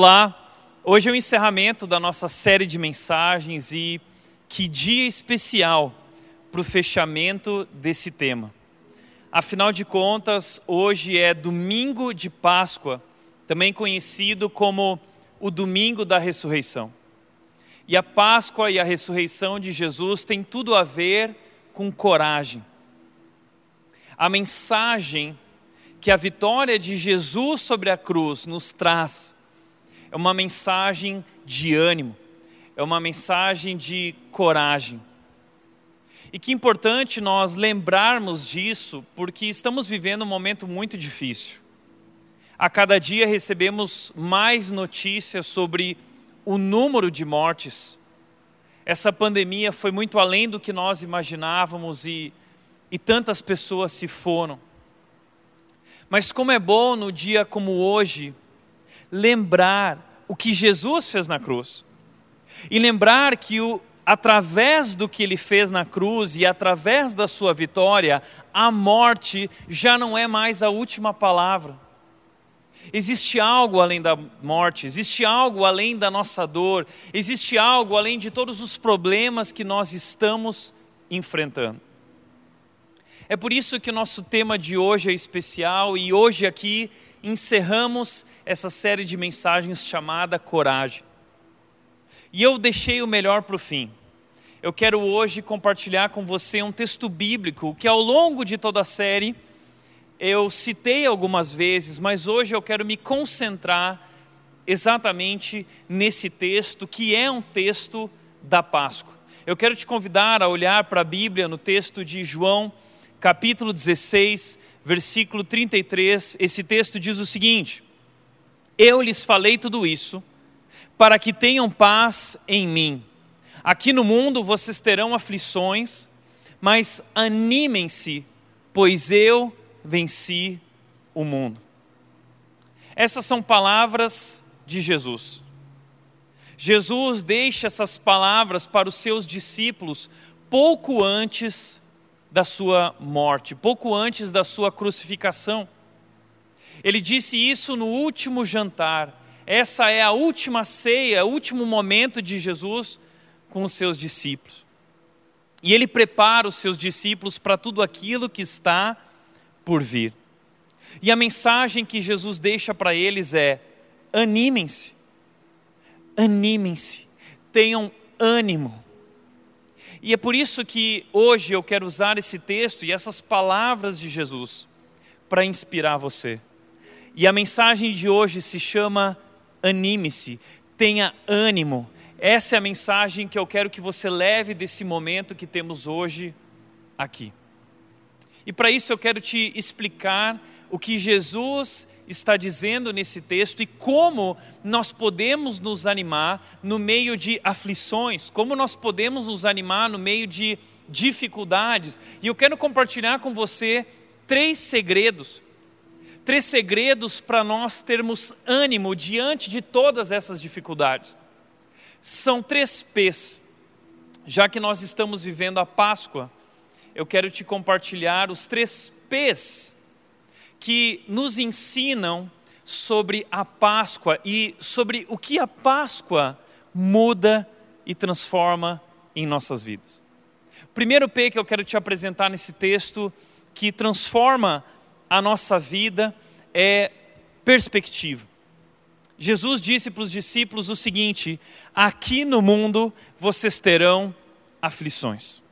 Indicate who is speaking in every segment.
Speaker 1: Olá, hoje é o encerramento da nossa série de mensagens e que dia especial para o fechamento desse tema. Afinal de contas, hoje é domingo de Páscoa, também conhecido como o domingo da ressurreição. E a Páscoa e a ressurreição de Jesus têm tudo a ver com coragem. A mensagem que a vitória de Jesus sobre a cruz nos traz é uma mensagem de ânimo, é uma mensagem de coragem. E que importante nós lembrarmos disso, porque estamos vivendo um momento muito difícil. A cada dia recebemos mais notícias sobre o número de mortes. Essa pandemia foi muito além do que nós imaginávamos e, e tantas pessoas se foram. Mas como é bom no dia como hoje lembrar o que Jesus fez na cruz. E lembrar que o, através do que ele fez na cruz e através da sua vitória, a morte já não é mais a última palavra. Existe algo além da morte, existe algo além da nossa dor, existe algo além de todos os problemas que nós estamos enfrentando. É por isso que o nosso tema de hoje é especial e hoje aqui encerramos essa série de mensagens chamada Coragem. E eu deixei o melhor para o fim. Eu quero hoje compartilhar com você um texto bíblico que ao longo de toda a série eu citei algumas vezes, mas hoje eu quero me concentrar exatamente nesse texto, que é um texto da Páscoa. Eu quero te convidar a olhar para a Bíblia no texto de João capítulo 16, versículo 33, esse texto diz o seguinte: Eu lhes falei tudo isso para que tenham paz em mim. Aqui no mundo vocês terão aflições, mas animem-se, pois eu venci o mundo. Essas são palavras de Jesus. Jesus deixa essas palavras para os seus discípulos pouco antes da sua morte, pouco antes da sua crucificação. Ele disse isso no último jantar. Essa é a última ceia, o último momento de Jesus com os seus discípulos. E ele prepara os seus discípulos para tudo aquilo que está por vir. E a mensagem que Jesus deixa para eles é: animem-se, animem-se, tenham ânimo. E é por isso que hoje eu quero usar esse texto e essas palavras de Jesus para inspirar você. E a mensagem de hoje se chama Anime-se, tenha ânimo. Essa é a mensagem que eu quero que você leve desse momento que temos hoje aqui. E para isso eu quero te explicar o que Jesus está dizendo nesse texto e como nós podemos nos animar no meio de aflições, como nós podemos nos animar no meio de dificuldades. E eu quero compartilhar com você três segredos. Três segredos para nós termos ânimo diante de todas essas dificuldades. São três P's. Já que nós estamos vivendo a Páscoa, eu quero te compartilhar os três P's que nos ensinam sobre a Páscoa e sobre o que a Páscoa muda e transforma em nossas vidas. Primeiro P que eu quero te apresentar nesse texto, que transforma a nossa vida, é perspectiva. Jesus disse para os discípulos o seguinte: aqui no mundo vocês terão aflições.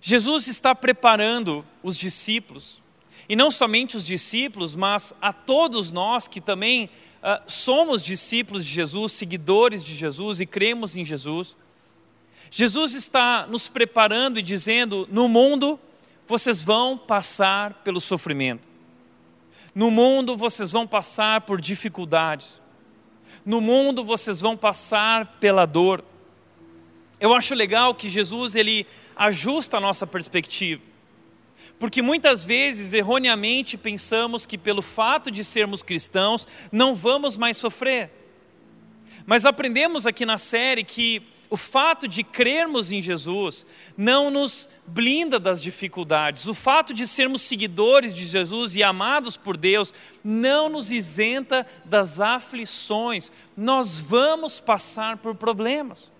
Speaker 1: Jesus está preparando os discípulos e não somente os discípulos, mas a todos nós que também uh, somos discípulos de Jesus, seguidores de Jesus e cremos em Jesus. Jesus está nos preparando e dizendo: no mundo vocês vão passar pelo sofrimento, no mundo vocês vão passar por dificuldades, no mundo vocês vão passar pela dor. Eu acho legal que Jesus ele ajusta a nossa perspectiva. Porque muitas vezes, erroneamente, pensamos que pelo fato de sermos cristãos, não vamos mais sofrer. Mas aprendemos aqui na série que o fato de crermos em Jesus não nos blinda das dificuldades. O fato de sermos seguidores de Jesus e amados por Deus não nos isenta das aflições. Nós vamos passar por problemas.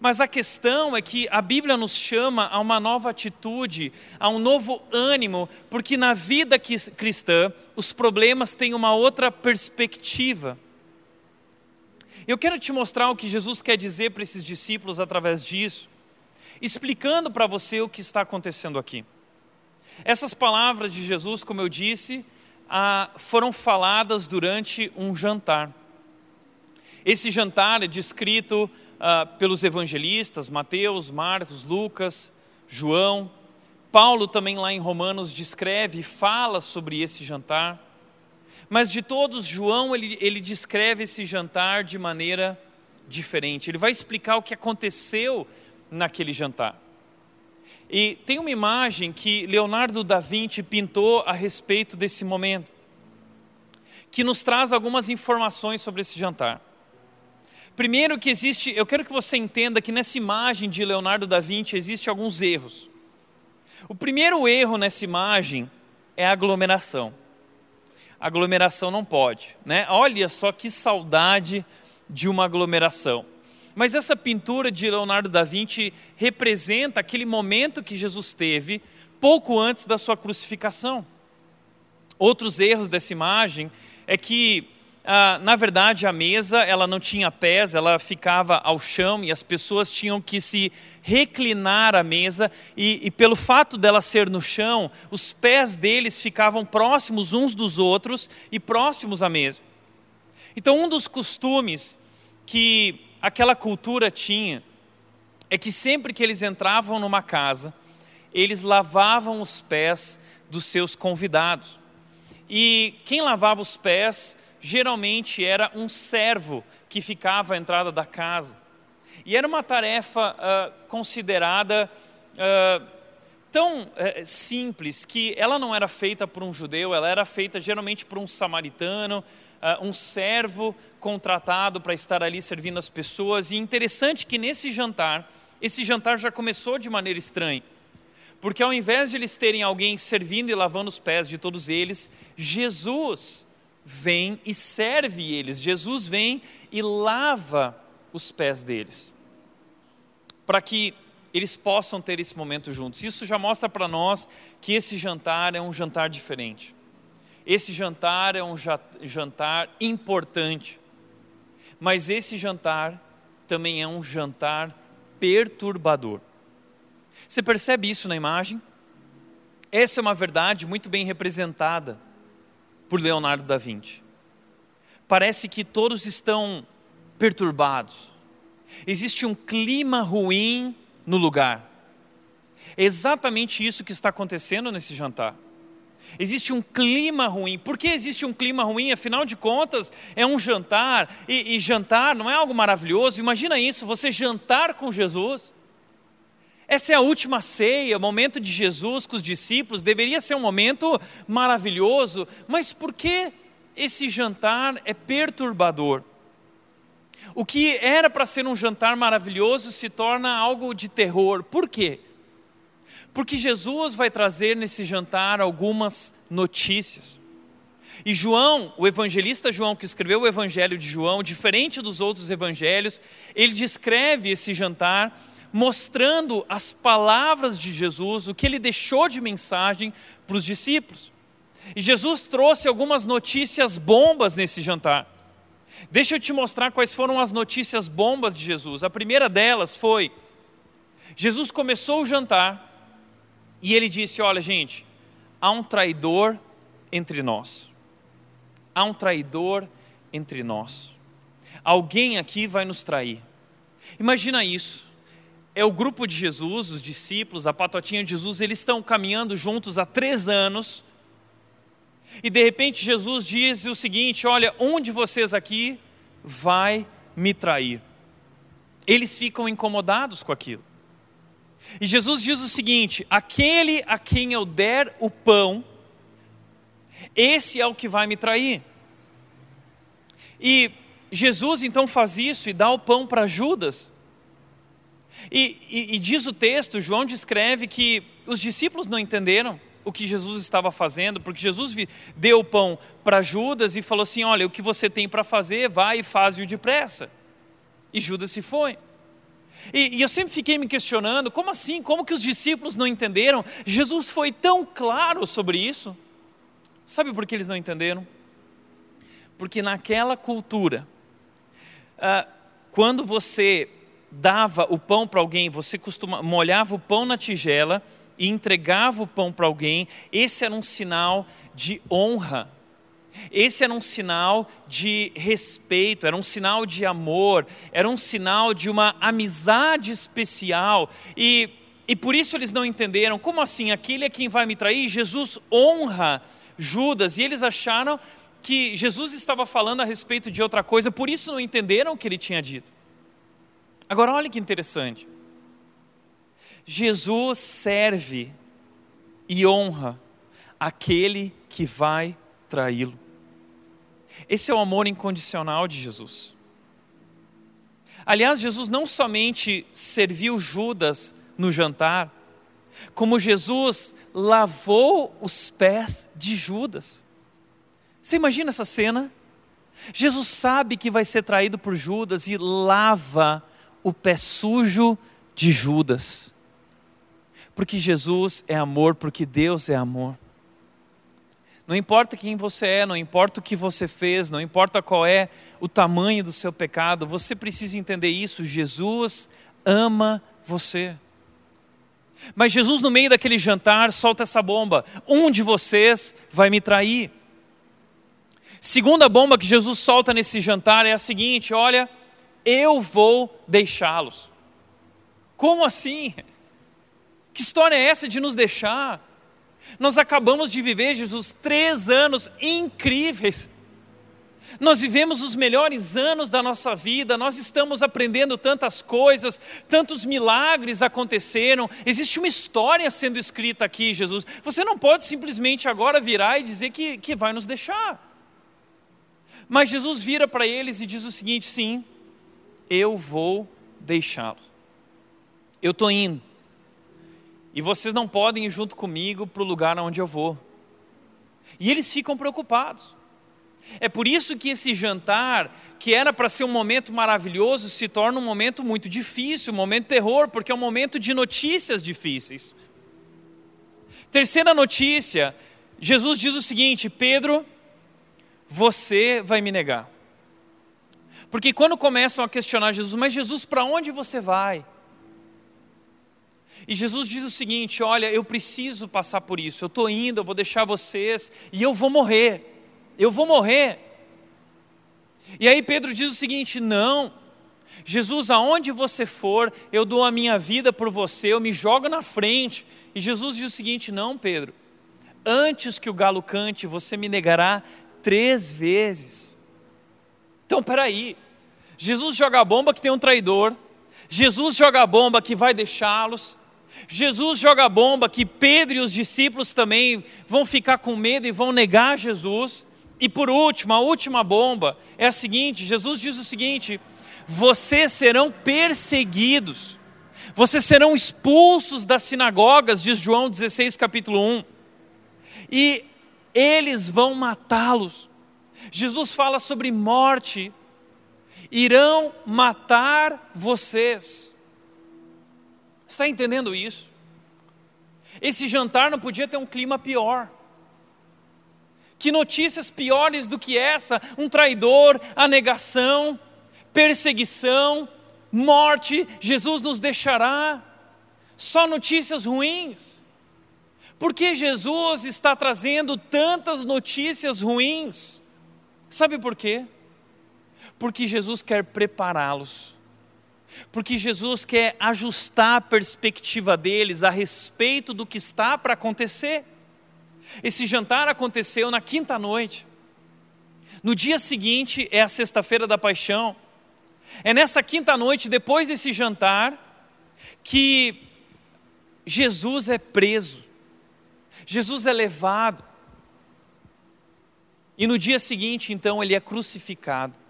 Speaker 1: Mas a questão é que a Bíblia nos chama a uma nova atitude, a um novo ânimo, porque na vida cristã os problemas têm uma outra perspectiva. Eu quero te mostrar o que Jesus quer dizer para esses discípulos através disso, explicando para você o que está acontecendo aqui. Essas palavras de Jesus, como eu disse, ah, foram faladas durante um jantar. Esse jantar é descrito ah, pelos evangelistas Mateus, Marcos, Lucas, João. Paulo também lá em Romanos descreve e fala sobre esse jantar. Mas de todos, João ele, ele descreve esse jantar de maneira diferente. Ele vai explicar o que aconteceu naquele jantar. E tem uma imagem que Leonardo da Vinci pintou a respeito desse momento, que nos traz algumas informações sobre esse jantar. Primeiro que existe, eu quero que você entenda que nessa imagem de Leonardo da Vinci existe alguns erros. O primeiro erro nessa imagem é a aglomeração aglomeração não pode. Né? Olha só que saudade de uma aglomeração. Mas essa pintura de Leonardo da Vinci representa aquele momento que Jesus teve pouco antes da sua crucificação. Outros erros dessa imagem é que ah, na verdade, a mesa ela não tinha pés, ela ficava ao chão e as pessoas tinham que se reclinar à mesa e, e, pelo fato dela ser no chão, os pés deles ficavam próximos uns dos outros e próximos à mesa. Então, um dos costumes que aquela cultura tinha é que sempre que eles entravam numa casa, eles lavavam os pés dos seus convidados. E quem lavava os pés geralmente era um servo que ficava à entrada da casa. E era uma tarefa uh, considerada uh, tão uh, simples que ela não era feita por um judeu, ela era feita geralmente por um samaritano, um servo contratado para estar ali servindo as pessoas. E interessante que nesse jantar, esse jantar já começou de maneira estranha. Porque ao invés de eles terem alguém servindo e lavando os pés de todos eles, Jesus vem e serve eles. Jesus vem e lava os pés deles, para que eles possam ter esse momento juntos. Isso já mostra para nós que esse jantar é um jantar diferente. Esse jantar é um jantar importante. Mas esse jantar também é um jantar perturbador. Você percebe isso na imagem? Essa é uma verdade muito bem representada por Leonardo da Vinci. Parece que todos estão perturbados. Existe um clima ruim no lugar. É exatamente isso que está acontecendo nesse jantar. Existe um clima ruim. Por que existe um clima ruim? Afinal de contas, é um jantar. E, e, jantar não é algo maravilhoso. Imagina isso: você jantar com Jesus. Essa é a última ceia, o momento de Jesus com os discípulos, deveria ser um momento maravilhoso, mas por que esse jantar é perturbador? O que era para ser um jantar maravilhoso se torna algo de terror. Por quê? Porque Jesus vai trazer nesse jantar algumas notícias. E João, o evangelista João, que escreveu o evangelho de João, diferente dos outros evangelhos, ele descreve esse jantar mostrando as palavras de Jesus, o que ele deixou de mensagem para os discípulos. E Jesus trouxe algumas notícias bombas nesse jantar. Deixa eu te mostrar quais foram as notícias bombas de Jesus. A primeira delas foi: Jesus começou o jantar e ele disse: Olha, gente, há um traidor entre nós. Há um traidor entre nós. Alguém aqui vai nos trair. Imagina isso é o grupo de Jesus, os discípulos, a patotinha de Jesus, eles estão caminhando juntos há três anos. E de repente Jesus diz o seguinte: Olha, um de vocês aqui vai me trair. Eles ficam incomodados com aquilo. E Jesus diz o seguinte: Aquele a quem eu der o pão, esse é o que vai me trair. E Jesus então faz isso e dá o pão para Judas. E, e, e, diz o texto, João descreve que os discípulos não entenderam o que Jesus estava fazendo, porque Jesus deu o pão para Judas e falou assim: Olha, o que você tem para fazer, vai e faz-o depressa. E Judas se foi. E, e, eu sempre fiquei me questionando: como assim? Como que os discípulos não entenderam? Jesus foi tão claro sobre isso. Sabe por que eles não entenderam? Porque naquela cultura, ah, quando você dava o pão para alguém, você costuma, molhava o pão na tigela e entregava o pão para alguém, esse era um sinal de honra. Esse era um sinal de respeito, era um sinal de amor, era um sinal de uma amizade especial. E, e por isso eles não entenderam. Como assim? Aquele é quem vai me trair? Jesus honra Judas. E eles acharam que Jesus estava falando a respeito de outra coisa, por isso não entenderam o que ele tinha dito. Agora, olha que interessante. Jesus serve e honra aquele que vai traí-lo. Esse é o amor incondicional de Jesus. Aliás, Jesus não somente serviu Judas no jantar, como Jesus lavou os pés de Judas. Você imagina essa cena? Jesus sabe que vai ser traído por Judas e lava o pé sujo de Judas. Porque Jesus é amor, porque Deus é amor. Não importa quem você é, não importa o que você fez, não importa qual é o tamanho do seu pecado, você precisa entender isso. Jesus ama você. Mas Jesus, no meio daquele jantar, solta essa bomba: um de vocês vai me trair. Segunda bomba que Jesus solta nesse jantar é a seguinte: olha, eu vou deixá-los. Como assim? Que história é essa de nos deixar? Nós acabamos de viver, Jesus, três anos incríveis. Nós vivemos os melhores anos da nossa vida, nós estamos aprendendo tantas coisas, tantos milagres aconteceram, existe uma história sendo escrita aqui, Jesus. Você não pode simplesmente agora virar e dizer que, que vai nos deixar. Mas Jesus vira para eles e diz o seguinte: sim, eu vou deixá-los. Eu estou indo e vocês não podem ir junto comigo para o lugar onde eu vou. E eles ficam preocupados. É por isso que esse jantar, que era para ser um momento maravilhoso, se torna um momento muito difícil, um momento de terror, porque é um momento de notícias difíceis. Terceira notícia: Jesus diz o seguinte: Pedro, você vai me negar. Porque quando começam a questionar Jesus, mas Jesus, para onde você vai? E Jesus diz o seguinte: Olha, eu preciso passar por isso, eu estou indo, eu vou deixar vocês e eu vou morrer, eu vou morrer. E aí Pedro diz o seguinte: Não, Jesus, aonde você for, eu dou a minha vida por você, eu me jogo na frente. E Jesus diz o seguinte: Não, Pedro, antes que o galo cante, você me negará três vezes. Então, peraí, Jesus joga a bomba que tem um traidor, Jesus joga a bomba que vai deixá-los, Jesus joga a bomba que Pedro e os discípulos também vão ficar com medo e vão negar Jesus. E por último, a última bomba é a seguinte: Jesus diz o seguinte: vocês serão perseguidos, vocês serão expulsos das sinagogas, diz João 16, capítulo 1, e eles vão matá-los. Jesus fala sobre morte, irão matar vocês. Está entendendo isso? Esse jantar não podia ter um clima pior. Que notícias piores do que essa? Um traidor, a negação, perseguição, morte, Jesus nos deixará. Só notícias ruins. Por que Jesus está trazendo tantas notícias ruins? Sabe por quê? Porque Jesus quer prepará-los porque Jesus quer ajustar a perspectiva deles a respeito do que está para acontecer. Esse jantar aconteceu na quinta noite. No dia seguinte é a sexta-feira da paixão. É nessa quinta noite, depois desse jantar, que Jesus é preso. Jesus é levado. E no dia seguinte, então, ele é crucificado.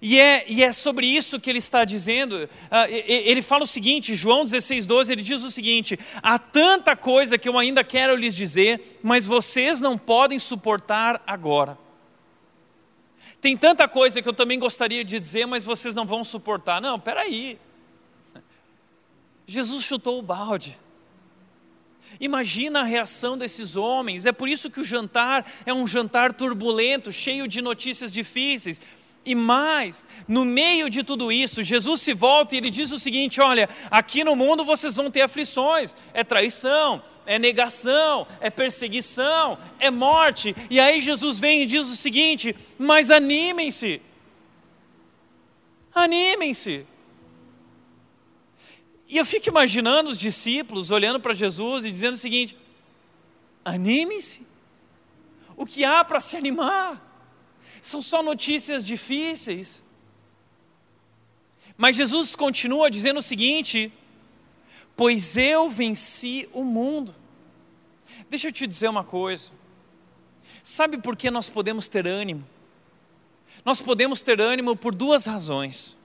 Speaker 1: E é, e é sobre isso que ele está dizendo. Uh, ele fala o seguinte, João 16, 12, ele diz o seguinte: há tanta coisa que eu ainda quero lhes dizer, mas vocês não podem suportar agora. Tem tanta coisa que eu também gostaria de dizer, mas vocês não vão suportar. Não, peraí. Jesus chutou o balde. Imagina a reação desses homens. É por isso que o jantar é um jantar turbulento, cheio de notícias difíceis. E mais, no meio de tudo isso, Jesus se volta e ele diz o seguinte: Olha, aqui no mundo vocês vão ter aflições, é traição, é negação, é perseguição, é morte. E aí Jesus vem e diz o seguinte: Mas animem-se, animem-se. E eu fico imaginando os discípulos olhando para Jesus e dizendo o seguinte: animem-se, o que há para se animar? São só notícias difíceis. Mas Jesus continua dizendo o seguinte: Pois eu venci o mundo. Deixa eu te dizer uma coisa. Sabe por que nós podemos ter ânimo? Nós podemos ter ânimo por duas razões.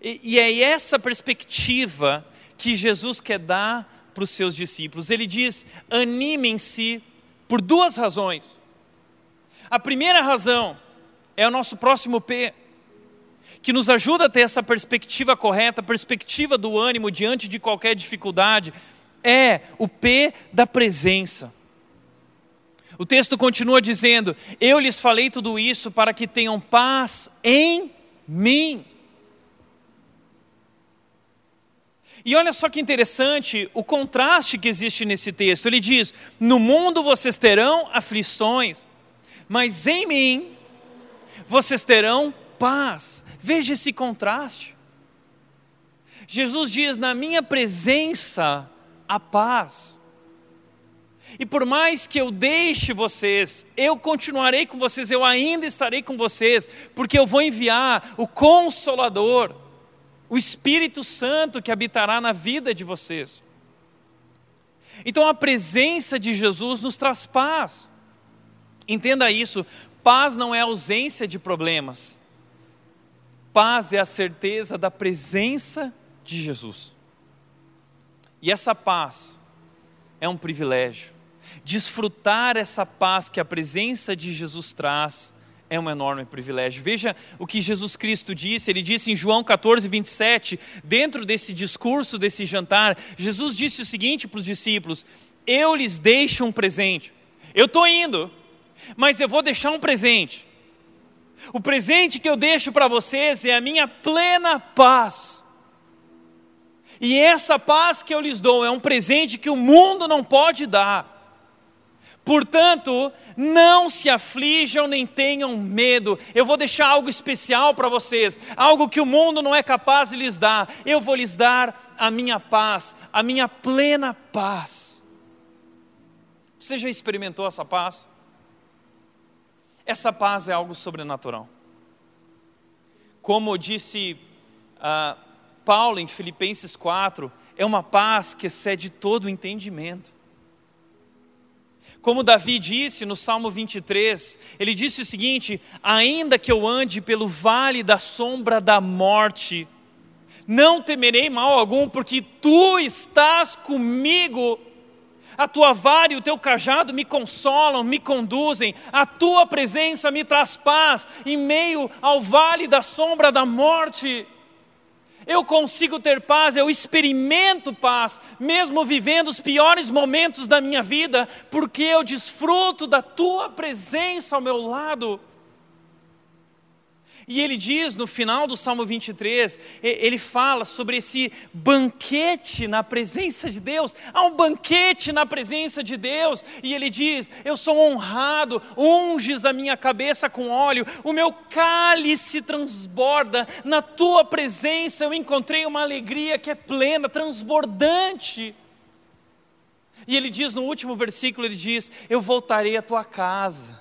Speaker 1: E, e é essa perspectiva que Jesus quer dar para os seus discípulos. Ele diz: animem-se por duas razões. A primeira razão é o nosso próximo P, que nos ajuda a ter essa perspectiva correta, perspectiva do ânimo diante de qualquer dificuldade, é o P da presença. O texto continua dizendo: Eu lhes falei tudo isso para que tenham paz em mim. E olha só que interessante o contraste que existe nesse texto. Ele diz: No mundo vocês terão aflições, mas em mim vocês terão paz. Veja esse contraste. Jesus diz: na minha presença a paz. E por mais que eu deixe vocês, eu continuarei com vocês, eu ainda estarei com vocês, porque eu vou enviar o Consolador, o Espírito Santo que habitará na vida de vocês. Então a presença de Jesus nos traz paz. Entenda isso: paz não é ausência de problemas, paz é a certeza da presença de Jesus. E essa paz é um privilégio. Desfrutar essa paz que a presença de Jesus traz é um enorme privilégio. Veja o que Jesus Cristo disse, ele disse em João 14, 27, dentro desse discurso, desse jantar, Jesus disse o seguinte para os discípulos: Eu lhes deixo um presente. Eu estou indo, mas eu vou deixar um presente. O presente que eu deixo para vocês é a minha plena paz. E essa paz que eu lhes dou é um presente que o mundo não pode dar. Portanto, não se aflijam nem tenham medo. Eu vou deixar algo especial para vocês, algo que o mundo não é capaz de lhes dar. Eu vou lhes dar a minha paz, a minha plena paz. Você já experimentou essa paz? Essa paz é algo sobrenatural. Como disse uh, Paulo em Filipenses 4, é uma paz que excede todo o entendimento. Como Davi disse no Salmo 23, ele disse o seguinte: Ainda que eu ande pelo vale da sombra da morte, não temerei mal algum, porque tu estás comigo a tua vara e o teu cajado me consolam, me conduzem, a tua presença me traz paz em meio ao vale da sombra da morte. Eu consigo ter paz, eu experimento paz, mesmo vivendo os piores momentos da minha vida, porque eu desfruto da tua presença ao meu lado. E ele diz no final do Salmo 23, ele fala sobre esse banquete na presença de Deus. Há um banquete na presença de Deus, e ele diz: Eu sou honrado, unges a minha cabeça com óleo, o meu cálice transborda, na tua presença eu encontrei uma alegria que é plena, transbordante. E ele diz no último versículo: Ele diz: Eu voltarei à tua casa,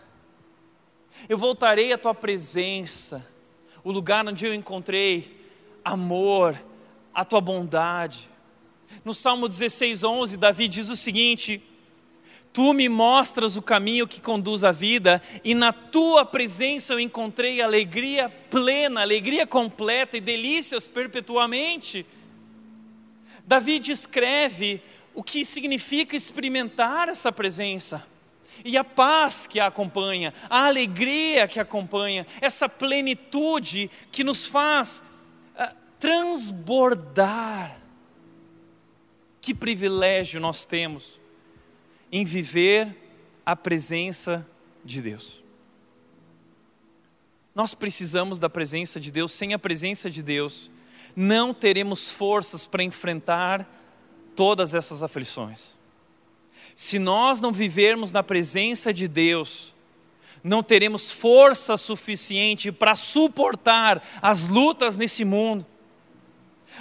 Speaker 1: eu voltarei à tua presença o lugar onde eu encontrei amor, a tua bondade. No Salmo 16, 11, Davi diz o seguinte: Tu me mostras o caminho que conduz à vida, e na tua presença eu encontrei alegria plena, alegria completa e delícias perpetuamente. Davi descreve o que significa experimentar essa presença e a paz que a acompanha, a alegria que acompanha, essa plenitude que nos faz uh, transbordar. Que privilégio nós temos em viver a presença de Deus. Nós precisamos da presença de Deus, sem a presença de Deus, não teremos forças para enfrentar todas essas aflições. Se nós não vivermos na presença de Deus, não teremos força suficiente para suportar as lutas nesse mundo.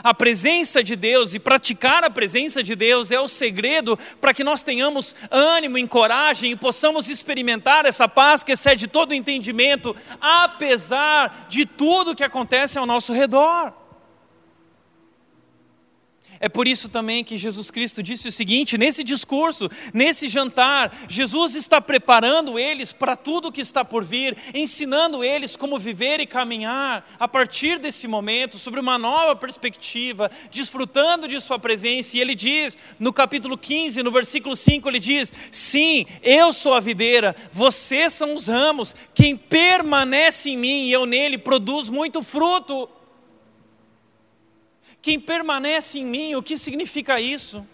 Speaker 1: A presença de Deus e praticar a presença de Deus é o segredo para que nós tenhamos ânimo e coragem e possamos experimentar essa paz que excede todo entendimento, apesar de tudo que acontece ao nosso redor. É por isso também que Jesus Cristo disse o seguinte: nesse discurso, nesse jantar, Jesus está preparando eles para tudo que está por vir, ensinando eles como viver e caminhar a partir desse momento, sobre uma nova perspectiva, desfrutando de Sua presença. E ele diz, no capítulo 15, no versículo 5, ele diz: Sim, eu sou a videira, vocês são os ramos, quem permanece em mim e eu nele produz muito fruto. Quem permanece em mim, o que significa isso?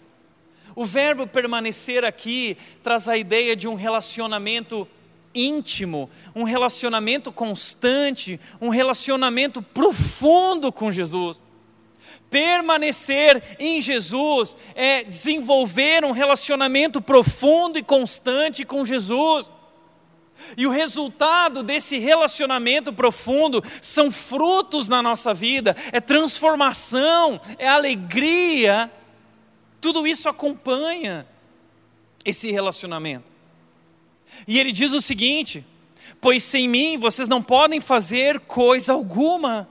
Speaker 1: O verbo permanecer aqui traz a ideia de um relacionamento íntimo, um relacionamento constante, um relacionamento profundo com Jesus. Permanecer em Jesus é desenvolver um relacionamento profundo e constante com Jesus. E o resultado desse relacionamento profundo são frutos na nossa vida, é transformação, é alegria. Tudo isso acompanha esse relacionamento. E ele diz o seguinte: Pois sem mim vocês não podem fazer coisa alguma.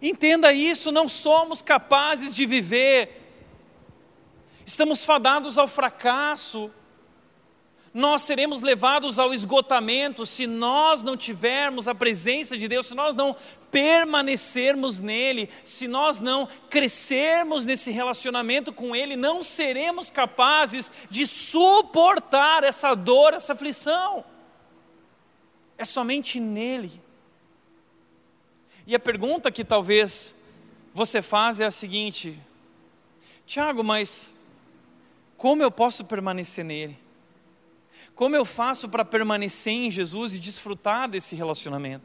Speaker 1: Entenda isso, não somos capazes de viver, estamos fadados ao fracasso nós seremos levados ao esgotamento se nós não tivermos a presença de Deus, se nós não permanecermos nele, se nós não crescermos nesse relacionamento com Ele, não seremos capazes de suportar essa dor, essa aflição. É somente nele. E a pergunta que talvez você faz é a seguinte: Tiago, mas como eu posso permanecer nele? Como eu faço para permanecer em Jesus e desfrutar desse relacionamento?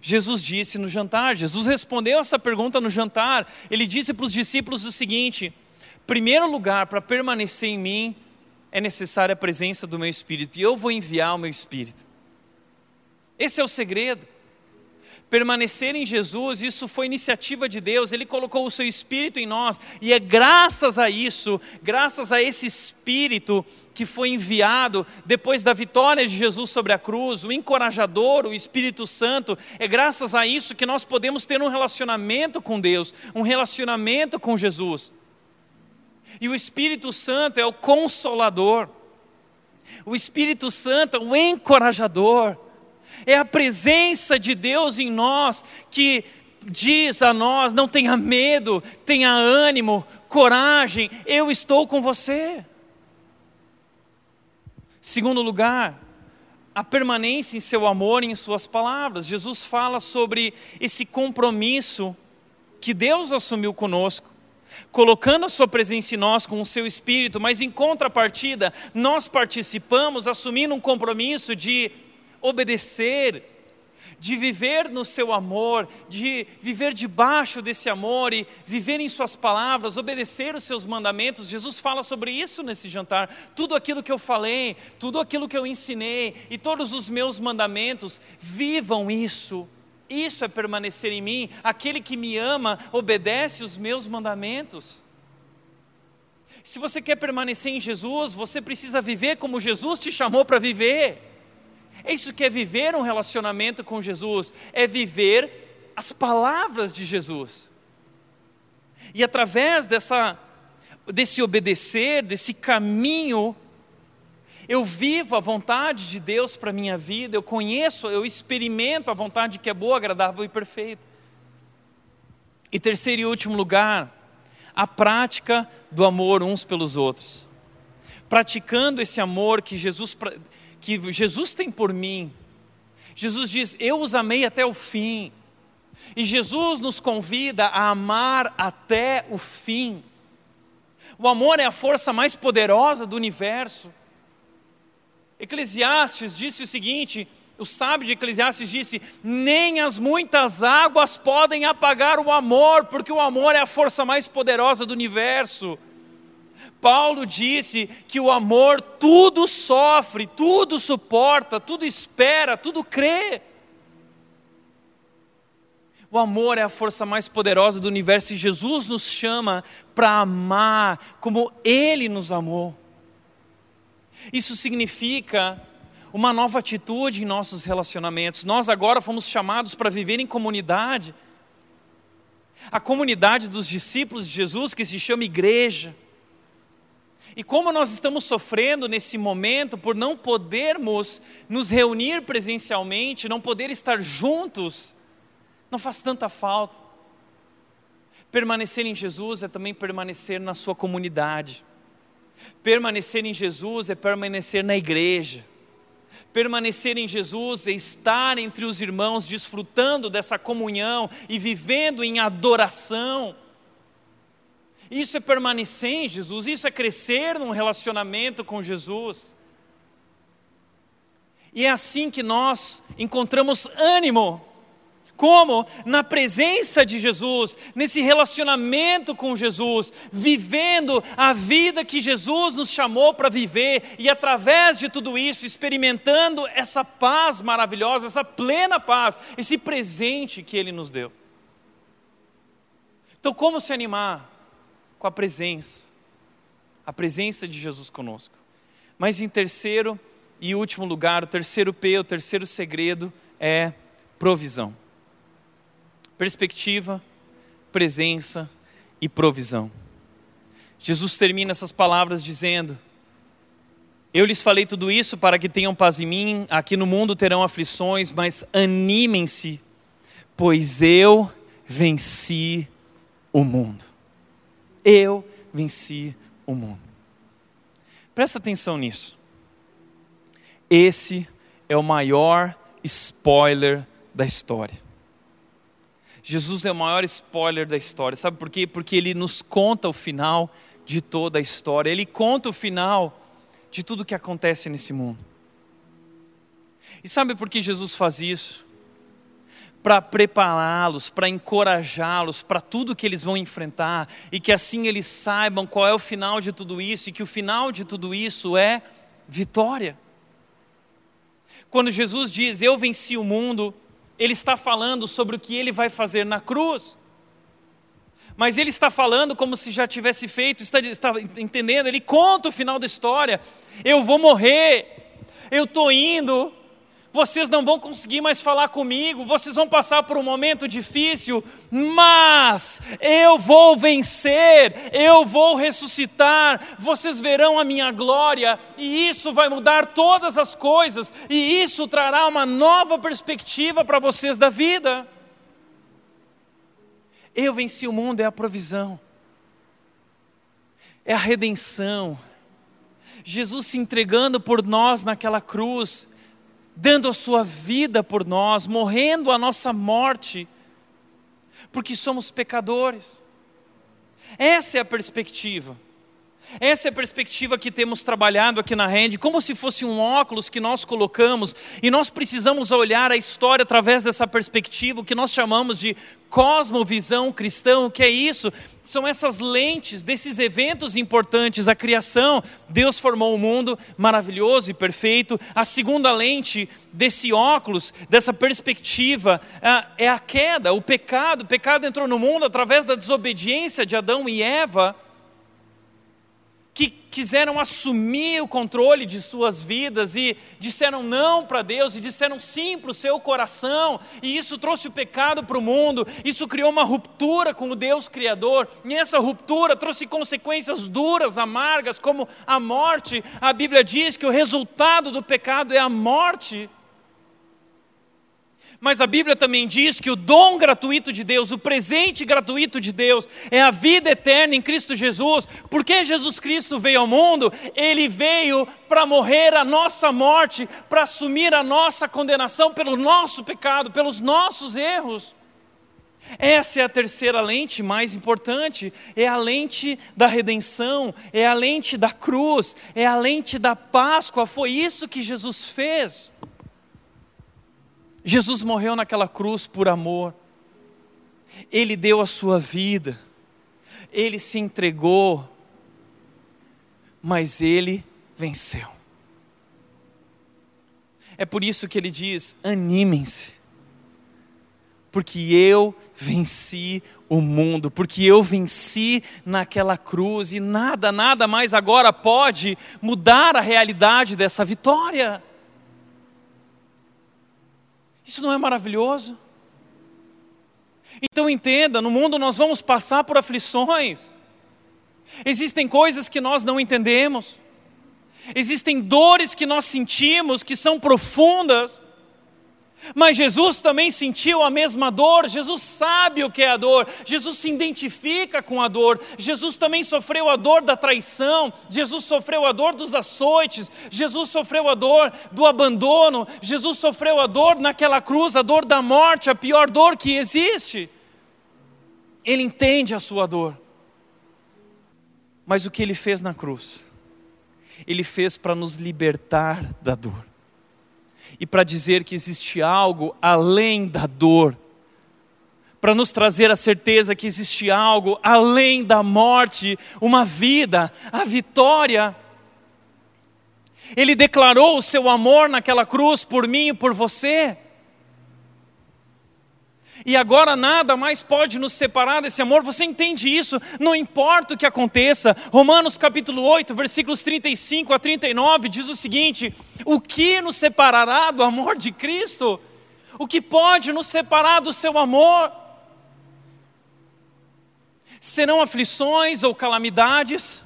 Speaker 1: Jesus disse no jantar, Jesus respondeu essa pergunta no jantar. Ele disse para os discípulos o seguinte: primeiro lugar, para permanecer em mim, é necessária a presença do meu Espírito, e eu vou enviar o meu Espírito. Esse é o segredo permanecer em Jesus, isso foi iniciativa de Deus, Ele colocou o seu Espírito em nós, e é graças a isso, graças a esse Espírito que foi enviado depois da vitória de Jesus sobre a cruz, o encorajador, o Espírito Santo, é graças a isso que nós podemos ter um relacionamento com Deus, um relacionamento com Jesus. E o Espírito Santo é o consolador, o Espírito Santo é o encorajador, é a presença de Deus em nós que diz a nós: não tenha medo, tenha ânimo, coragem, eu estou com você. Segundo lugar, a permanência em seu amor e em suas palavras. Jesus fala sobre esse compromisso que Deus assumiu conosco, colocando a sua presença em nós com o seu espírito, mas em contrapartida, nós participamos assumindo um compromisso de obedecer, de viver no seu amor, de viver debaixo desse amor e viver em Suas palavras, obedecer os seus mandamentos. Jesus fala sobre isso nesse jantar. Tudo aquilo que eu falei, tudo aquilo que eu ensinei e todos os meus mandamentos, vivam isso. Isso é permanecer em mim. Aquele que me ama obedece os meus mandamentos. Se você quer permanecer em Jesus, você precisa viver como Jesus te chamou para viver. É isso que é viver um relacionamento com Jesus, é viver as palavras de Jesus. E através dessa, desse obedecer, desse caminho eu vivo a vontade de Deus para a minha vida, eu conheço, eu experimento a vontade que é boa, agradável e perfeita. E terceiro e último lugar, a prática do amor uns pelos outros. Praticando esse amor que Jesus, que Jesus tem por mim. Jesus diz: Eu os amei até o fim. E Jesus nos convida a amar até o fim. O amor é a força mais poderosa do universo. Eclesiastes disse o seguinte: o sábio de Eclesiastes disse: Nem as muitas águas podem apagar o amor, porque o amor é a força mais poderosa do universo. Paulo disse que o amor tudo sofre, tudo suporta, tudo espera, tudo crê. O amor é a força mais poderosa do universo e Jesus nos chama para amar como Ele nos amou. Isso significa uma nova atitude em nossos relacionamentos. Nós agora fomos chamados para viver em comunidade. A comunidade dos discípulos de Jesus, que se chama igreja. E como nós estamos sofrendo nesse momento por não podermos nos reunir presencialmente, não poder estar juntos, não faz tanta falta. Permanecer em Jesus é também permanecer na sua comunidade. Permanecer em Jesus é permanecer na igreja. Permanecer em Jesus é estar entre os irmãos, desfrutando dessa comunhão e vivendo em adoração. Isso é permanecer em Jesus, isso é crescer num relacionamento com Jesus. E é assim que nós encontramos ânimo como? Na presença de Jesus, nesse relacionamento com Jesus, vivendo a vida que Jesus nos chamou para viver e através de tudo isso, experimentando essa paz maravilhosa, essa plena paz, esse presente que Ele nos deu. Então, como se animar? Com a presença, a presença de Jesus conosco. Mas em terceiro e último lugar, o terceiro P, o terceiro segredo é provisão perspectiva, presença e provisão. Jesus termina essas palavras dizendo: Eu lhes falei tudo isso para que tenham paz em mim, aqui no mundo terão aflições, mas animem-se, pois eu venci o mundo. Eu venci o mundo. Presta atenção nisso. Esse é o maior spoiler da história. Jesus é o maior spoiler da história. Sabe por quê? Porque ele nos conta o final de toda a história. Ele conta o final de tudo que acontece nesse mundo. E sabe por que Jesus faz isso? Para prepará-los, para encorajá-los para tudo que eles vão enfrentar e que assim eles saibam qual é o final de tudo isso e que o final de tudo isso é vitória. Quando Jesus diz: Eu venci o mundo, ele está falando sobre o que ele vai fazer na cruz. Mas ele está falando como se já tivesse feito, está, está entendendo? Ele conta o final da história. Eu vou morrer, eu estou indo, vocês não vão conseguir mais falar comigo, vocês vão passar por um momento difícil, mas eu vou vencer, eu vou ressuscitar, vocês verão a minha glória, e isso vai mudar todas as coisas, e isso trará uma nova perspectiva para vocês da vida. Eu venci o mundo é a provisão, é a redenção. Jesus se entregando por nós naquela cruz, dando a sua vida por nós, morrendo a nossa morte, porque somos pecadores. Essa é a perspectiva. Essa é a perspectiva que temos trabalhado aqui na Rende, como se fosse um óculos que nós colocamos e nós precisamos olhar a história através dessa perspectiva, o que nós chamamos de cosmovisão cristã. O que é isso? São essas lentes desses eventos importantes, a criação. Deus formou um mundo maravilhoso e perfeito. A segunda lente desse óculos, dessa perspectiva, é a queda, o pecado. O pecado entrou no mundo através da desobediência de Adão e Eva. Que quiseram assumir o controle de suas vidas e disseram não para Deus e disseram sim para o seu coração, e isso trouxe o pecado para o mundo, isso criou uma ruptura com o Deus Criador, e essa ruptura trouxe consequências duras, amargas, como a morte. A Bíblia diz que o resultado do pecado é a morte. Mas a Bíblia também diz que o dom gratuito de Deus, o presente gratuito de Deus, é a vida eterna em Cristo Jesus. Porque Jesus Cristo veio ao mundo? Ele veio para morrer a nossa morte, para assumir a nossa condenação pelo nosso pecado, pelos nossos erros. Essa é a terceira lente mais importante, é a lente da redenção, é a lente da cruz, é a lente da Páscoa. Foi isso que Jesus fez. Jesus morreu naquela cruz por amor, ele deu a sua vida, ele se entregou, mas ele venceu. É por isso que ele diz: animem-se, porque eu venci o mundo, porque eu venci naquela cruz e nada, nada mais agora pode mudar a realidade dessa vitória. Isso não é maravilhoso? Então entenda: no mundo nós vamos passar por aflições, existem coisas que nós não entendemos, existem dores que nós sentimos que são profundas, mas Jesus também sentiu a mesma dor, Jesus sabe o que é a dor, Jesus se identifica com a dor, Jesus também sofreu a dor da traição, Jesus sofreu a dor dos açoites, Jesus sofreu a dor do abandono, Jesus sofreu a dor naquela cruz, a dor da morte, a pior dor que existe. Ele entende a sua dor, mas o que ele fez na cruz? Ele fez para nos libertar da dor e para dizer que existe algo além da dor, para nos trazer a certeza que existe algo além da morte, uma vida, a vitória. Ele declarou o seu amor naquela cruz por mim e por você. E agora nada mais pode nos separar desse amor, você entende isso? Não importa o que aconteça. Romanos capítulo 8, versículos 35 a 39 diz o seguinte: O que nos separará do amor de Cristo? O que pode nos separar do seu amor? Serão aflições ou calamidades?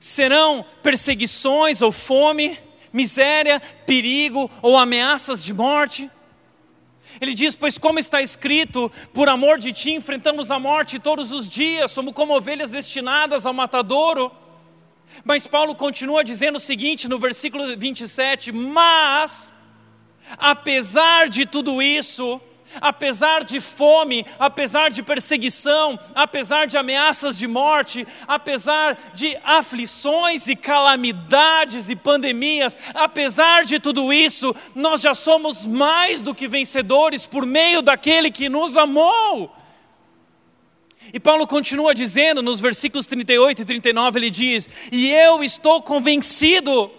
Speaker 1: Serão perseguições ou fome, miséria, perigo ou ameaças de morte? Ele diz: Pois, como está escrito, por amor de ti enfrentamos a morte todos os dias, somos como ovelhas destinadas ao matadouro. Mas Paulo continua dizendo o seguinte no versículo 27: Mas, apesar de tudo isso, apesar de fome, apesar de perseguição, apesar de ameaças de morte, apesar de aflições e calamidades e pandemias, apesar de tudo isso, nós já somos mais do que vencedores por meio daquele que nos amou. E Paulo continua dizendo nos versículos 38 e 39, ele diz: E eu estou convencido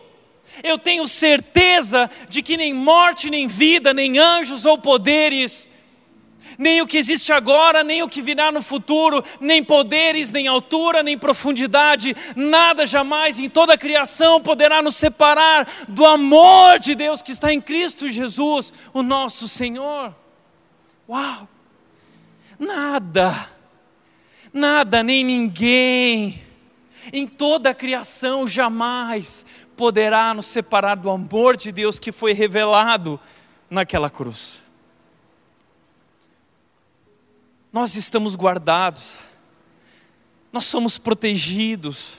Speaker 1: eu tenho certeza de que nem morte, nem vida, nem anjos ou poderes, nem o que existe agora, nem o que virá no futuro, nem poderes, nem altura, nem profundidade, nada jamais em toda a criação poderá nos separar do amor de Deus que está em Cristo Jesus, o nosso Senhor. Uau! Nada, nada, nem ninguém, em toda a criação jamais poderá nos separar do amor de Deus que foi revelado naquela cruz. Nós estamos guardados, nós somos protegidos,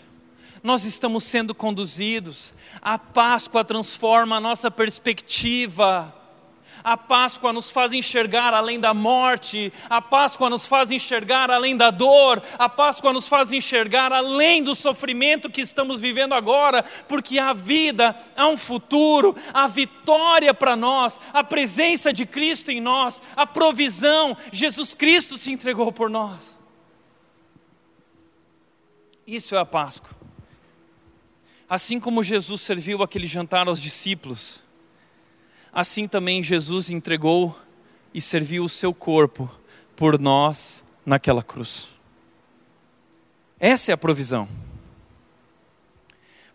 Speaker 1: nós estamos sendo conduzidos. A Páscoa transforma a nossa perspectiva a Páscoa nos faz enxergar além da morte, a Páscoa nos faz enxergar além da dor, a Páscoa nos faz enxergar além do sofrimento que estamos vivendo agora, porque há vida, há um futuro, há vitória para nós, a presença de Cristo em nós, a provisão, Jesus Cristo se entregou por nós. Isso é a Páscoa. Assim como Jesus serviu aquele jantar aos discípulos, assim também Jesus entregou e serviu o seu corpo por nós naquela cruz. Essa é a provisão.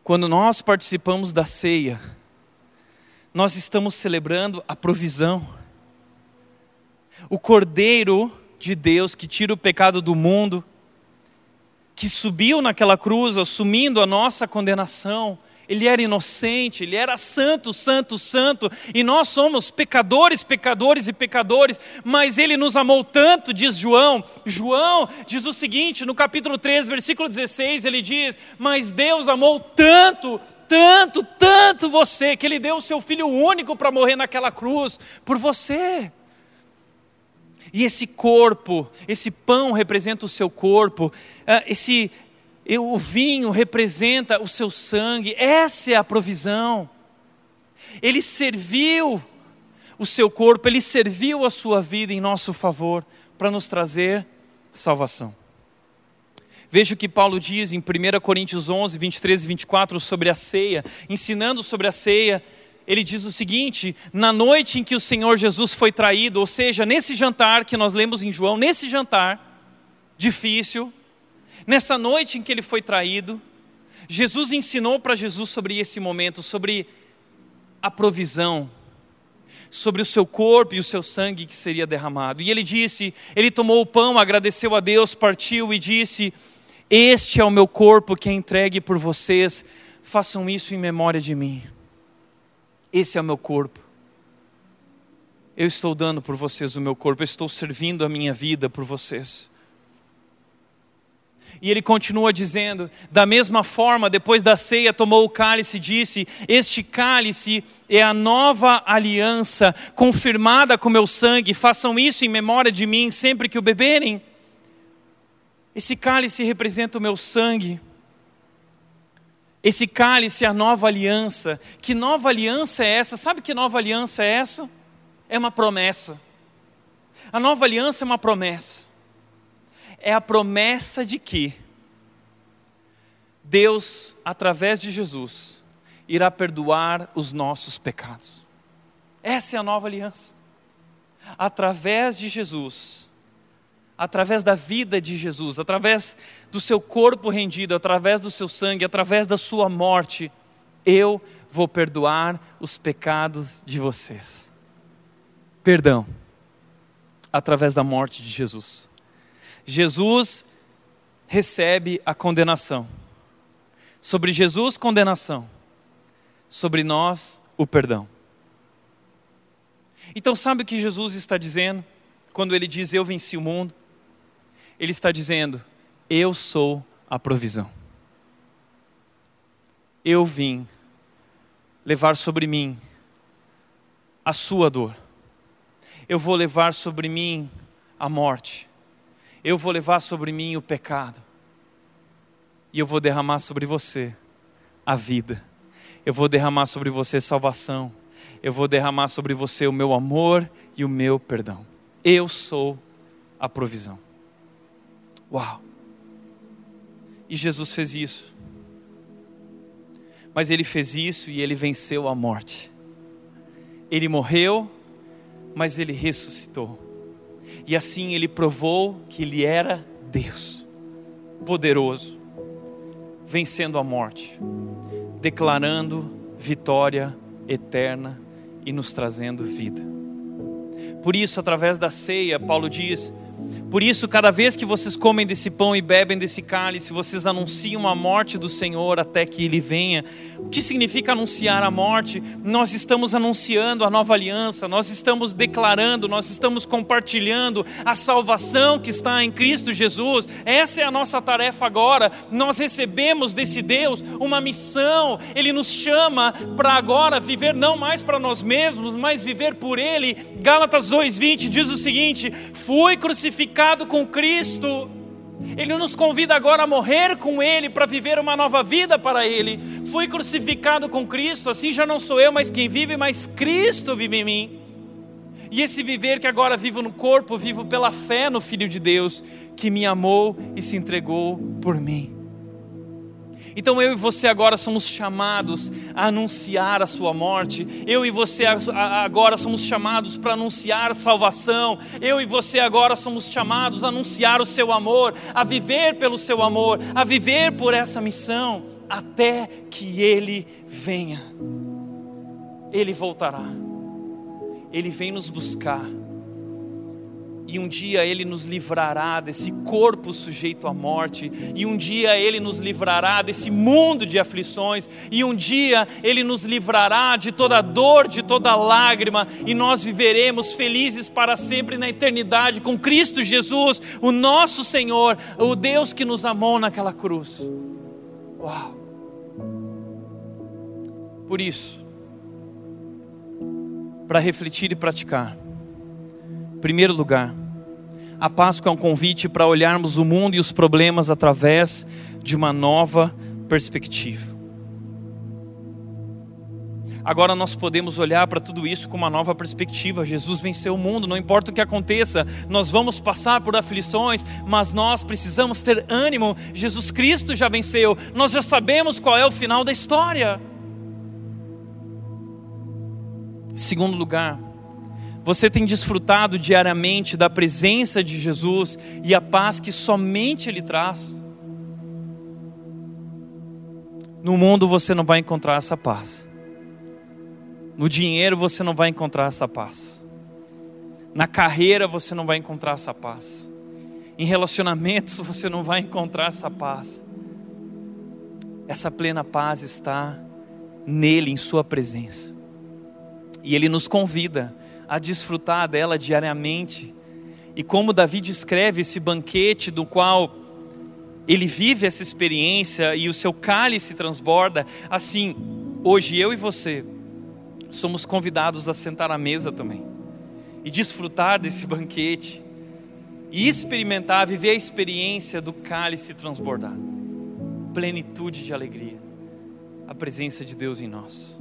Speaker 1: Quando nós participamos da ceia, nós estamos celebrando a provisão. O Cordeiro de Deus que tira o pecado do mundo, que subiu naquela cruz assumindo a nossa condenação, ele era inocente, ele era santo, santo, santo, e nós somos pecadores, pecadores e pecadores, mas ele nos amou tanto, diz João. João diz o seguinte, no capítulo 3, versículo 16, ele diz: Mas Deus amou tanto, tanto, tanto você, que ele deu o seu filho único para morrer naquela cruz por você. E esse corpo, esse pão representa o seu corpo, ah, esse, o vinho representa o seu sangue, essa é a provisão. Ele serviu o seu corpo, ele serviu a sua vida em nosso favor para nos trazer salvação. Veja o que Paulo diz em 1 Coríntios 11, 23 e 24 sobre a ceia, ensinando sobre a ceia. Ele diz o seguinte: na noite em que o Senhor Jesus foi traído, ou seja, nesse jantar que nós lemos em João, nesse jantar difícil, Nessa noite em que ele foi traído, Jesus ensinou para Jesus sobre esse momento, sobre a provisão, sobre o seu corpo e o seu sangue que seria derramado. E ele disse: Ele tomou o pão, agradeceu a Deus, partiu e disse: Este é o meu corpo que é entregue por vocês, façam isso em memória de mim. Esse é o meu corpo. Eu estou dando por vocês o meu corpo, eu estou servindo a minha vida por vocês. E ele continua dizendo: da mesma forma, depois da ceia, tomou o cálice e disse: Este cálice é a nova aliança, confirmada com meu sangue, façam isso em memória de mim sempre que o beberem. Esse cálice representa o meu sangue. Esse cálice é a nova aliança. Que nova aliança é essa? Sabe que nova aliança é essa? É uma promessa. A nova aliança é uma promessa é a promessa de que Deus, através de Jesus, irá perdoar os nossos pecados. Essa é a nova aliança. Através de Jesus, através da vida de Jesus, através do seu corpo rendido, através do seu sangue, através da sua morte, eu vou perdoar os pecados de vocês. Perdão, através da morte de Jesus. Jesus recebe a condenação. Sobre Jesus, condenação. Sobre nós, o perdão. Então, sabe o que Jesus está dizendo quando ele diz: Eu venci o mundo? Ele está dizendo: Eu sou a provisão. Eu vim levar sobre mim a sua dor. Eu vou levar sobre mim a morte eu vou levar sobre mim o pecado, e eu vou derramar sobre você a vida, eu vou derramar sobre você salvação, eu vou derramar sobre você o meu amor e o meu perdão. Eu sou a provisão. Uau! E Jesus fez isso. Mas ele fez isso e ele venceu a morte. Ele morreu, mas ele ressuscitou e assim ele provou que ele era Deus, poderoso, vencendo a morte, declarando vitória eterna e nos trazendo vida. Por isso, através da ceia, Paulo diz: por isso, cada vez que vocês comem desse pão e bebem desse cálice, vocês anunciam a morte do Senhor até que ele venha. O que significa anunciar a morte? Nós estamos anunciando a nova aliança, nós estamos declarando, nós estamos compartilhando a salvação que está em Cristo Jesus. Essa é a nossa tarefa agora. Nós recebemos desse Deus uma missão, ele nos chama para agora viver não mais para nós mesmos, mas viver por ele. Gálatas 2:20 diz o seguinte: Fui crucificado crucificado com Cristo. Ele nos convida agora a morrer com Ele para viver uma nova vida para Ele. Fui crucificado com Cristo, assim já não sou eu mais quem vive, mas Cristo vive em mim. E esse viver que agora vivo no corpo, vivo pela fé no Filho de Deus, que me amou e se entregou por mim. Então eu e você agora somos chamados a anunciar a sua morte. Eu e você agora somos chamados para anunciar salvação. Eu e você agora somos chamados a anunciar o seu amor, a viver pelo seu amor, a viver por essa missão. até que Ele venha. Ele voltará, Ele vem nos buscar e um dia Ele nos livrará desse corpo sujeito à morte, e um dia Ele nos livrará desse mundo de aflições, e um dia Ele nos livrará de toda dor, de toda lágrima, e nós viveremos felizes para sempre na eternidade com Cristo Jesus, o nosso Senhor, o Deus que nos amou naquela cruz. Uau! Por isso, para refletir e praticar, primeiro lugar, a Páscoa é um convite para olharmos o mundo e os problemas através de uma nova perspectiva. Agora nós podemos olhar para tudo isso com uma nova perspectiva. Jesus venceu o mundo, não importa o que aconteça, nós vamos passar por aflições, mas nós precisamos ter ânimo. Jesus Cristo já venceu, nós já sabemos qual é o final da história. Segundo lugar, você tem desfrutado diariamente da presença de Jesus e a paz que somente Ele traz? No mundo você não vai encontrar essa paz. No dinheiro você não vai encontrar essa paz. Na carreira você não vai encontrar essa paz. Em relacionamentos você não vai encontrar essa paz. Essa plena paz está nele, em Sua presença. E Ele nos convida a desfrutar dela diariamente. E como Davi descreve esse banquete do qual ele vive essa experiência e o seu cálice transborda, assim, hoje eu e você somos convidados a sentar à mesa também e desfrutar desse banquete e experimentar, viver a experiência do cálice transbordar plenitude de alegria, a presença de Deus em nós.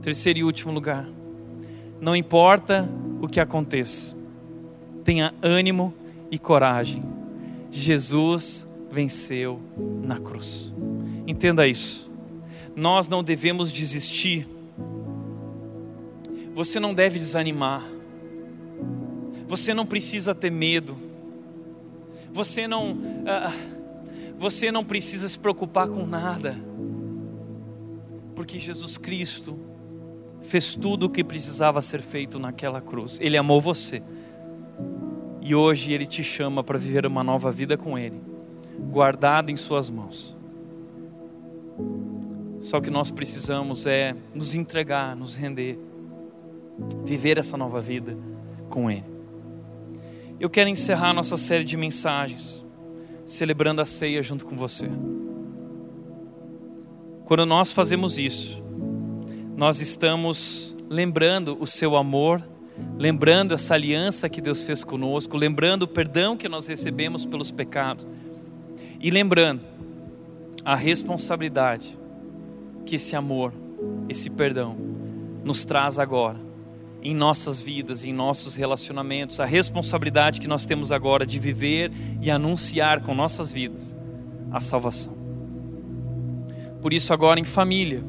Speaker 1: Terceiro e último lugar não importa o que aconteça, tenha ânimo e coragem. Jesus venceu na cruz. Entenda isso. Nós não devemos desistir. Você não deve desanimar. Você não precisa ter medo. Você não, uh, você não precisa se preocupar com nada, porque Jesus Cristo fez tudo o que precisava ser feito naquela cruz. Ele amou você. E hoje Ele te chama para viver uma nova vida com Ele, guardado em Suas mãos. Só que nós precisamos é nos entregar, nos render, viver essa nova vida com Ele. Eu quero encerrar nossa série de mensagens, celebrando a ceia junto com você. Quando nós fazemos isso, nós estamos lembrando o seu amor, lembrando essa aliança que Deus fez conosco, lembrando o perdão que nós recebemos pelos pecados e lembrando a responsabilidade que esse amor, esse perdão nos traz agora em nossas vidas, em nossos relacionamentos, a responsabilidade que nós temos agora de viver e anunciar com nossas vidas a salvação. Por isso, agora em família,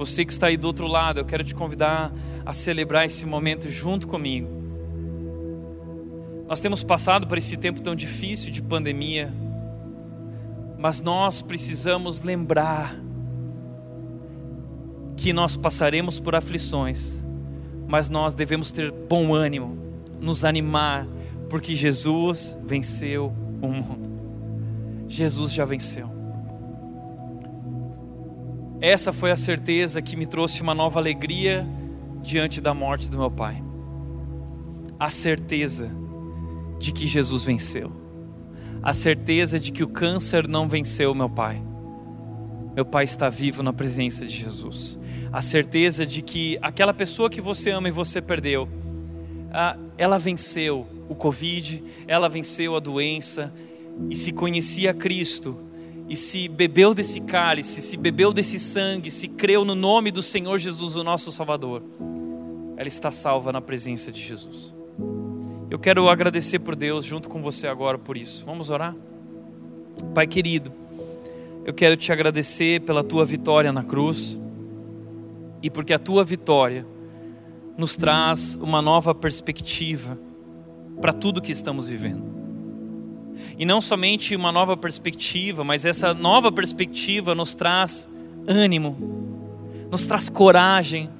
Speaker 1: você que está aí do outro lado, eu quero te convidar a celebrar esse momento junto comigo. Nós temos passado por esse tempo tão difícil de pandemia, mas nós precisamos lembrar que nós passaremos por aflições, mas nós devemos ter bom ânimo, nos animar, porque Jesus venceu o mundo. Jesus já venceu. Essa foi a certeza que me trouxe uma nova alegria diante da morte do meu pai. A certeza de que Jesus venceu. A certeza de que o câncer não venceu meu pai. Meu pai está vivo na presença de Jesus. A certeza de que aquela pessoa que você ama e você perdeu, ela venceu o Covid, ela venceu a doença, e se conhecia Cristo, e se bebeu desse cálice, se bebeu desse sangue, se creu no nome do Senhor Jesus, o nosso Salvador, ela está salva na presença de Jesus. Eu quero agradecer por Deus junto com você agora por isso. Vamos orar? Pai querido, eu quero te agradecer pela tua vitória na cruz e porque a tua vitória nos traz uma nova perspectiva para tudo que estamos vivendo. E não somente uma nova perspectiva, mas essa nova perspectiva nos traz ânimo, nos traz coragem,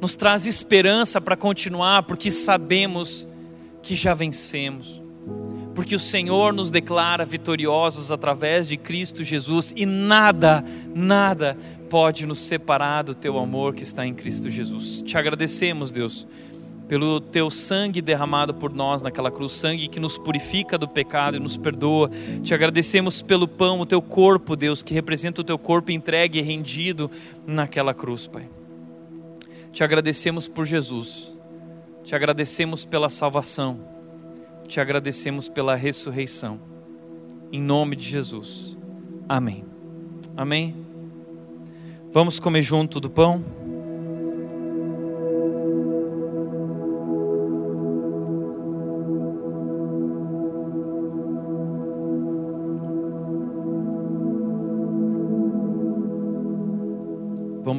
Speaker 1: nos traz esperança para continuar, porque sabemos que já vencemos. Porque o Senhor nos declara vitoriosos através de Cristo Jesus e nada, nada pode nos separar do teu amor que está em Cristo Jesus. Te agradecemos, Deus, pelo teu sangue derramado por nós naquela cruz, sangue que nos purifica do pecado e nos perdoa. Te agradecemos pelo pão, o teu corpo, Deus, que representa o teu corpo entregue e rendido naquela cruz, Pai. Te agradecemos por Jesus, te agradecemos pela salvação, te agradecemos pela ressurreição. Em nome de Jesus. Amém. Amém. Vamos comer junto do pão?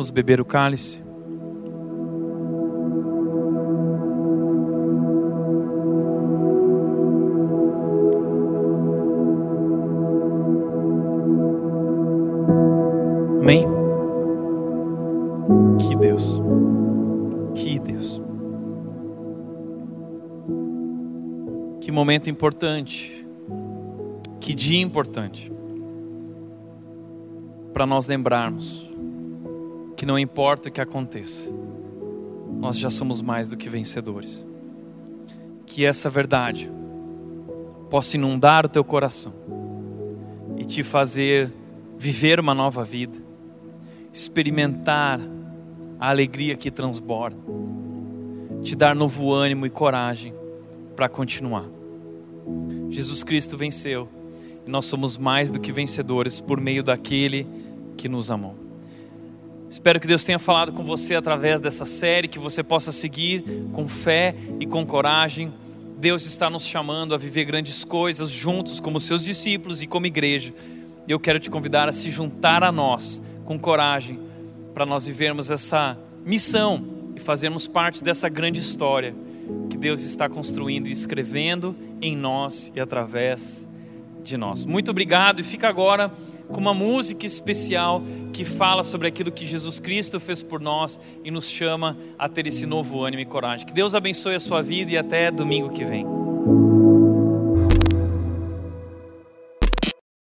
Speaker 1: Vamos beber o cálice. Amém? Que Deus, que Deus, que momento importante, que dia importante, para nós lembrarmos que não importa o que aconteça, nós já somos mais do que vencedores. Que essa verdade possa inundar o teu coração e te fazer viver uma nova vida, experimentar a alegria que transborda, te dar novo ânimo e coragem para continuar. Jesus Cristo venceu e nós somos mais do que vencedores por meio daquele que nos amou. Espero que Deus tenha falado com você através dessa série, que você possa seguir com fé e com coragem. Deus está nos chamando a viver grandes coisas juntos, como seus discípulos e como igreja. E eu quero te convidar a se juntar a nós com coragem, para nós vivermos essa missão e fazermos parte dessa grande história que Deus está construindo e escrevendo em nós e através de nós. Muito obrigado e fica agora com uma música especial que fala sobre aquilo que Jesus Cristo fez por nós e nos chama a ter esse novo ânimo e coragem. Que Deus abençoe a sua vida e até domingo que vem.